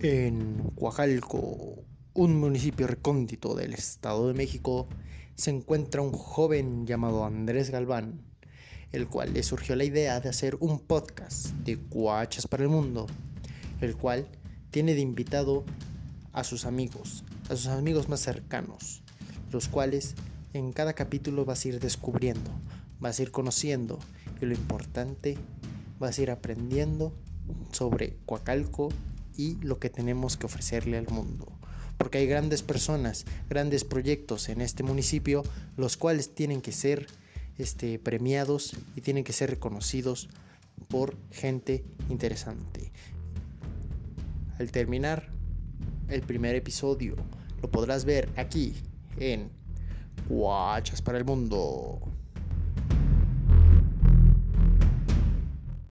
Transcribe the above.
En Coajalco, un municipio recóndito del Estado de México, se encuentra un joven llamado Andrés Galván, el cual le surgió la idea de hacer un podcast de Cuachas para el Mundo, el cual tiene de invitado a sus amigos, a sus amigos más cercanos, los cuales en cada capítulo vas a ir descubriendo, vas a ir conociendo y lo importante, vas a ir aprendiendo sobre Coacalco y lo que tenemos que ofrecerle al mundo. Porque hay grandes personas, grandes proyectos en este municipio, los cuales tienen que ser este, premiados y tienen que ser reconocidos por gente interesante. Al terminar el primer episodio, lo podrás ver aquí en Guachas para el Mundo.